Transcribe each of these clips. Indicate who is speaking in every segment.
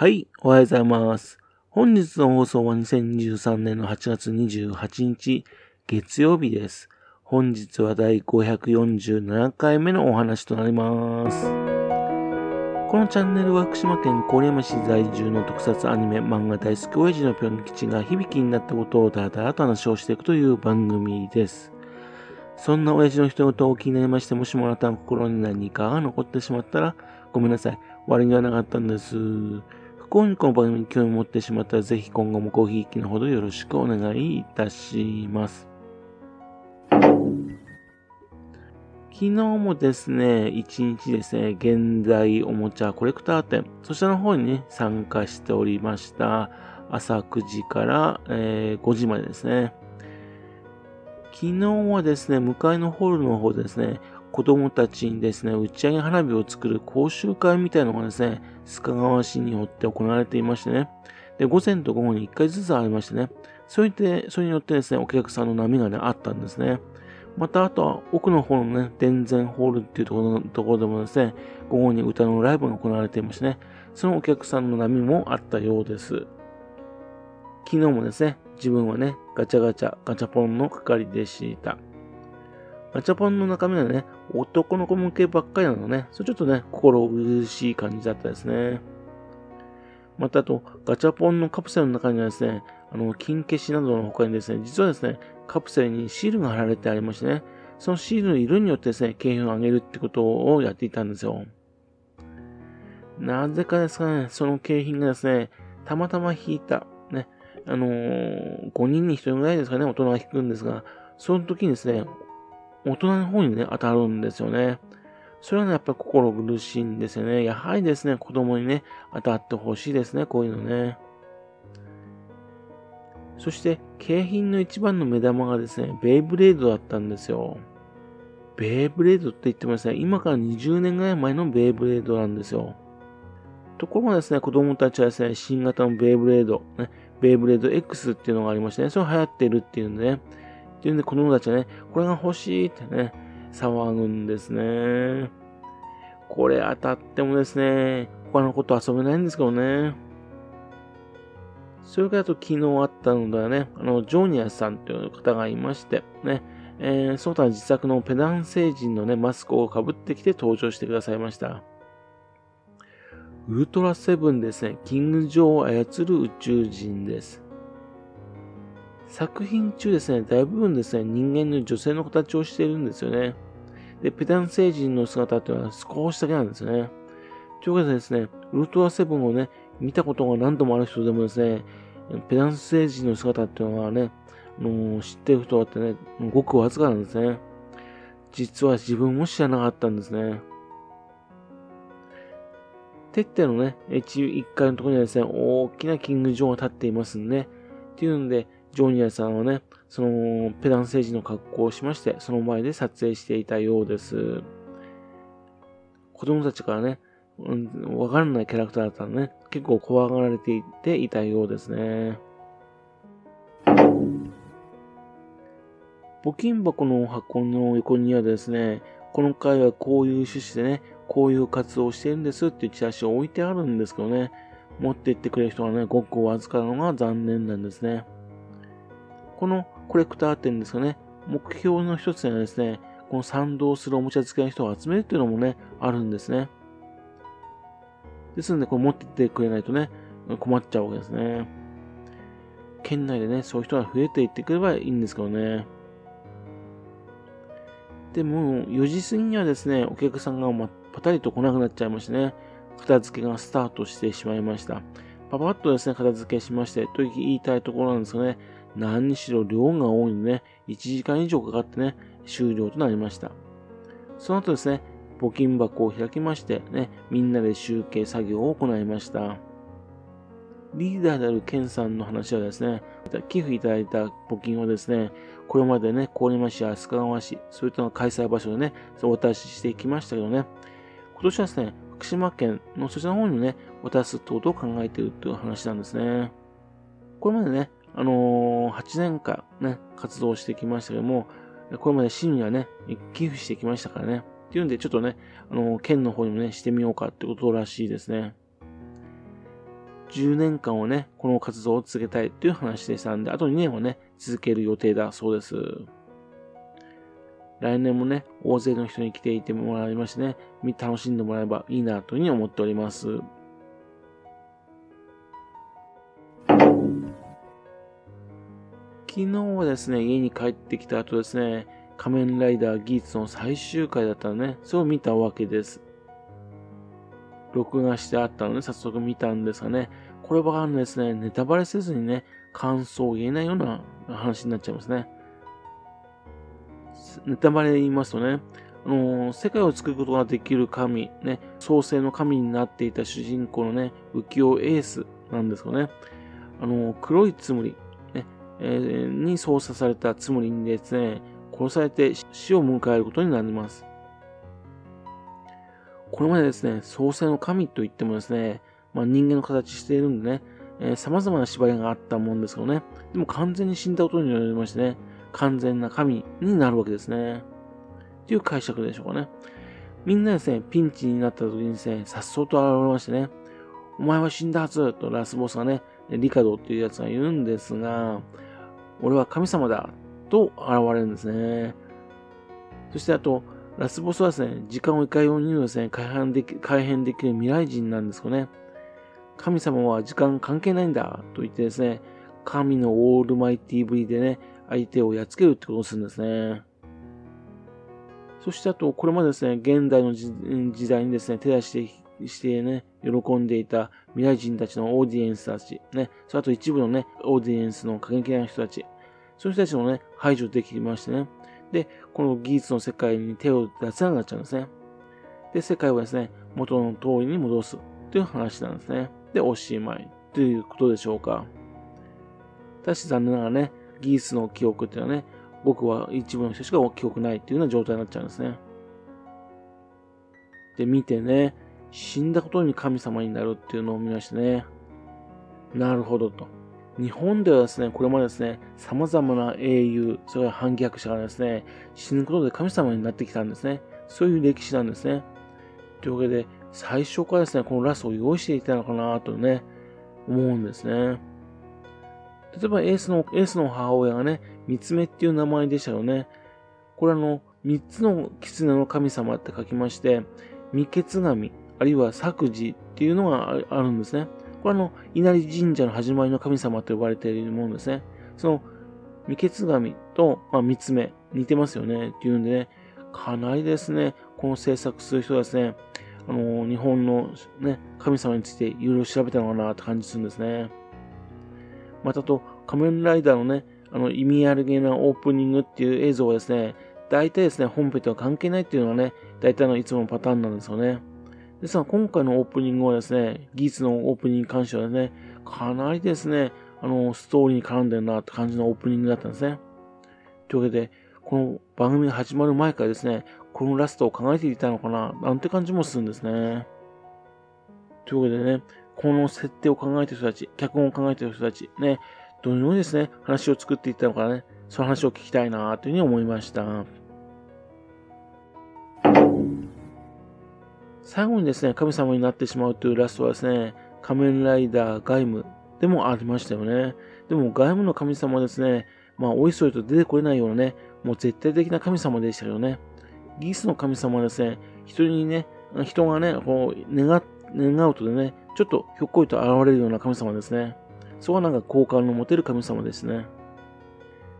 Speaker 1: はい、おはようございます。本日の放送は2023年の8月28日、月曜日です。本日は第547回目のお話となります。このチャンネルは福島県郡山市在住の特撮アニメ漫画大好き親父のぴょん吉が響きになったことをだらだらと話をしていくという番組です。そんな親父の人事を気になりまして、もしもあなたの心に何かが残ってしまったら、ごめんなさい。悪気はなかったんです。不幸にこの番組に興味を持ってしまったら、ぜひ今後もごひいきのほどよろしくお願いいたします。昨日もですね、一日ですね、現代おもちゃコレクター展、そちらの方にね、参加しておりました。朝9時から、えー、5時までですね。昨日はですね、向かいのホールの方でですね、子供たちにですね、打ち上げ花火を作る講習会みたいなのがですね、須賀川市によって行われていましてね、で、午前と午後に1回ずつありましてね、それで、それによってですね、お客さんの波がね、あったんですね。また、あとは奥の方のね、電前ホールっていうところのところでもですね、午後に歌のライブが行われていましてね、そのお客さんの波もあったようです。昨日もですね、自分はね、ガチャガチャ、ガチャポンの係でした。ガチャポンの中身はね、男の子向けばっかりなのね、それちょっとね、心苦しい感じだったですね。またあと、ガチャポンのカプセルの中にはですね、あの、金消しなどの他にですね、実はですね、カプセルにシールが貼られてありましてね、そのシールの色によってですね、景品を上げるってことをやっていたんですよ。なぜかですかね、その景品がですね、たまたま引いた、ね、あのー、5人に1人ぐらいですかね、大人が引くんですが、その時にですね、大人の方にね、当たるんですよね。それはね、やっぱり心苦しいんですよね。やはりですね、子供にね、当たってほしいですね、こういうのね。そして、景品の一番の目玉がですね、ベイブレードだったんですよ。ベイブレードって言ってもですね、今から20年ぐらい前のベイブレードなんですよ。ところがですね、子供たちはですね、新型のベイブレード、ね、ベイブレード X っていうのがありましてね、それ流行ってるっていうんでね、っていうんで子供たちはね、これが欲しいってね、騒ぐんですね。これ当たってもですね、他のこと遊べないんですけどね。それからと昨日あったのではね、あの、ジョーニアさんという方がいまして、ね、えー、その他自作のペダン星人のね、マスクをかぶってきて登場してくださいました。ウルトラセブンですね、キング・ジョーを操る宇宙人です。作品中ですね、大部分ですね、人間の女性の形をしているんですよね。で、ペダン星人の姿っていうのは少しだけなんですね。というわけでですね、ウルトラセブンをね、見たことが何度もある人でもですね、ペダンス星人の姿っていうのはね、あの知ってる人はってね、ごくわずかなんですね。実は自分も知らなかったんですね。てってのね、1階のところにはですね、大きなキングジョーが立っていますんで、っていうので、ジョニアさんはね、そのペダン星人の格好をしまして、その前で撮影していたようです。子供たちからね、うん、わからないキャラクターだったのね、結構怖がられていていたようですね。募金箱の箱の横にはですね、この回はこういう趣旨でね、こういう活動をしてるんですっていうチラシを置いてあるんですけどね、持って行ってくれる人がね、ごくわずかなのが残念なんですね。このコレクター展ですかね、目標の一つにはですね、この賛同するおもちゃ付けの人を集めるっていうのもね、あるんですね。ですので、これ持ってってくれないとね、困っちゃうわけですね。県内でね、そういう人が増えていってくればいいんですけどね。でも、4時過ぎにはですね、お客さんが、ま、パタリと来なくなっちゃいましてね、片付けがスタートしてしまいました。パパッとですね、片付けしまして、と言いたいところなんですがね、何にしろ量が多いのでね、1時間以上かかってね、終了となりました。その後ですね、募金箱を開きましてね、みんなで集計作業を行いました。リーダーであるケンさんの話はですね、寄付いただいた募金をですね、これまでね、郡山市や須賀川市、そういった開催場所でね、お渡ししてきましたけどね、今年はですね、福島県のそちらの方にね、渡すってことを考えているという話なんですね。これまでね、あのー、8年間ね、活動してきましたけども、これまで市にはね、寄付してきましたからね。っていうんで、ちょっとね、あのー、県の方にもね、してみようかってことらしいですね。10年間をね、この活動を続けたいという話でしたんで、あと2年はね、続ける予定だそうです。来年もね、大勢の人に来ていてもらいましてね、楽しんでもらえばいいなというふうに思っております。昨日はですね、家に帰ってきた後ですね、仮面ライダーギーツの最終回だったのね、そう見たわけです。録画してあったので、早速見たんですがね、こればかりですね、ネタバレせずにね、感想を言えないような話になっちゃいますね。ネタバレで言いますとね、あのー、世界を作ることができる神、ね、創世の神になっていた主人公のね、浮世エースなんですよね。あのー、黒いつむり、に操作されたつむりにですね、殺されて死を迎えることになります。これまでですね、創世の神といってもですね、まあ、人間の形しているんでね、えー、様々な縛りがあったもんですけどね、でも完全に死んだことによりましてね、完全な神になるわけですね。っていう解釈でしょうかね。みんなですね、ピンチになった時にですね、さっそうと現れましてね、お前は死んだはずとラスボスがね、リカドっていうやつが言うんですが、俺は神様だと現れるんですね。そしてあと、ラスボスはですね、時間をいかようにですね、改変でき改変できる未来人なんですよね。神様は時間関係ないんだと言ってですね、神のオールマイティぶりでね、相手をやっつけるってことをするんですね。そしてあと、これまでですね、現代の時代にですね、手出してしてね、喜んでいた未来人たちのオーディエンスたち、ね、それあと一部のね、オーディエンスの過激な人たち、そういう人たちもね、排除できましてね、で、この技術の世界に手を出せなくなっちゃうんですね。で、世界をですね、元の通りに戻すという話なんですね。で、おしまいということでしょうか。ただし残念ながらね、技術の記憶っていうのはね、僕は一部の人しか記憶ないっていうような状態になっちゃうんですね。で、見てね、死んだことに神様になるっていうのを見ましてね、なるほどと。日本ではですね、これまでですね、様々な英雄、それから反逆者がですね、死ぬことで神様になってきたんですね。そういう歴史なんですね。というわけで、最初からですね、このラスを用意していたのかなとね、思うんですね。例えばエースの、エースの母親がね、三つ目っていう名前でしたよね。これあの、三つの狐の神様って書きまして、三血神、あるいは作事っていうのがあるんですね。これあの、稲荷神社の始まりの神様と呼ばれているものですね。その、三血神と、まあ、三つ目、似てますよね。っていうんでね、かなりですね、この制作する人はですね、あの、日本のね、神様についていろいろ調べたのかなって感じするんですね。またと、仮面ライダーのね、あの、意味あるげなオープニングっていう映像はですね、大体ですね、本編とは関係ないっていうのはね、大体のいつものパターンなんですよね。ですが、今回のオープニングはですね、技術のオープニングに関してはね、かなりですね、あの、ストーリーに絡んでるなって感じのオープニングだったんですね。というわけで、この番組が始まる前からですね、このラストを考えていたのかな、なんて感じもするんですね。というわけでね、この設定を考えている人たち、脚本を考えている人たち、ね、どのようにですね、話を作っていったのかね、その話を聞きたいなというふうに思いました。最後にですね、神様になってしまうというラストはですね、仮面ライダーガイムでもありましたよね。でもガイムの神様はですね、まあ、おいそいと出てこれないようなね、もう絶対的な神様でしたよね。ギースの神様はですね、人にね、人がね、こう願、願うとでね、ちょっとひょっこりと現れるような神様ですね。そこはなんか好感の持てる神様ですね。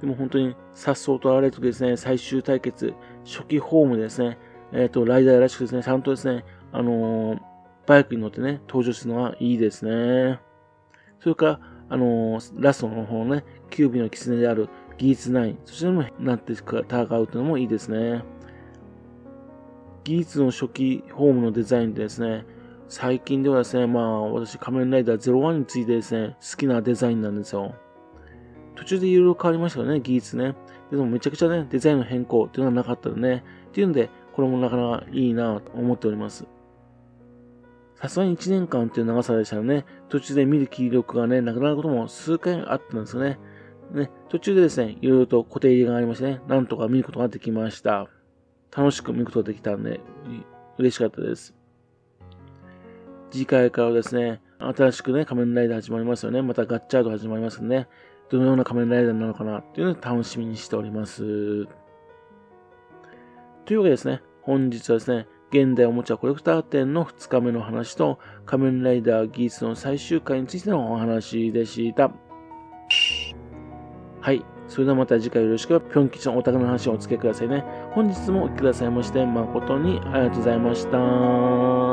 Speaker 1: でも本当に、颯爽と現れるとですね、最終対決、初期ホームですね、えっ、ー、と、ライダーらしくですね、ちゃんとですね、あのー、バイクに乗ってね、登場するのはいいですね。それから、あのー、ラストの方のね、キュービの狐である技術9、そちらもなって戦うというのもいいですね。技術の初期ホームのデザインでですね、最近ではですね、まあ私仮面ライダー01についてですね、好きなデザインなんですよ。途中でいろいろ変わりましたよね、技術ね。でもめちゃくちゃね、デザインの変更っていうのはなかったのね。っていうんで、これもなかなかいいなと思っております。さすがに1年間っていう長さでしたらね、途中で見る気力がね、なくなることも数回あったんですよね。ね、途中でですね、いろいろと固定入れがありましてね、なんとか見ることができました。楽しく見ることができたんで、嬉しかったです。次回からですね、新しくね、仮面ライダー始まりますよね。またガッチャード始まりますね。どのような仮面ライダーなのかなっていうのを楽しみにしております。というわけですね、本日はですね、現代おもちゃコレクター展の2日目の話と、仮面ライダーギースの最終回についてのお話でした。はい。それではまた次回よろしく、ぴょん吉のお宅の話をお付けくださいね。本日もお聴きくださいまして、誠にありがとうございました。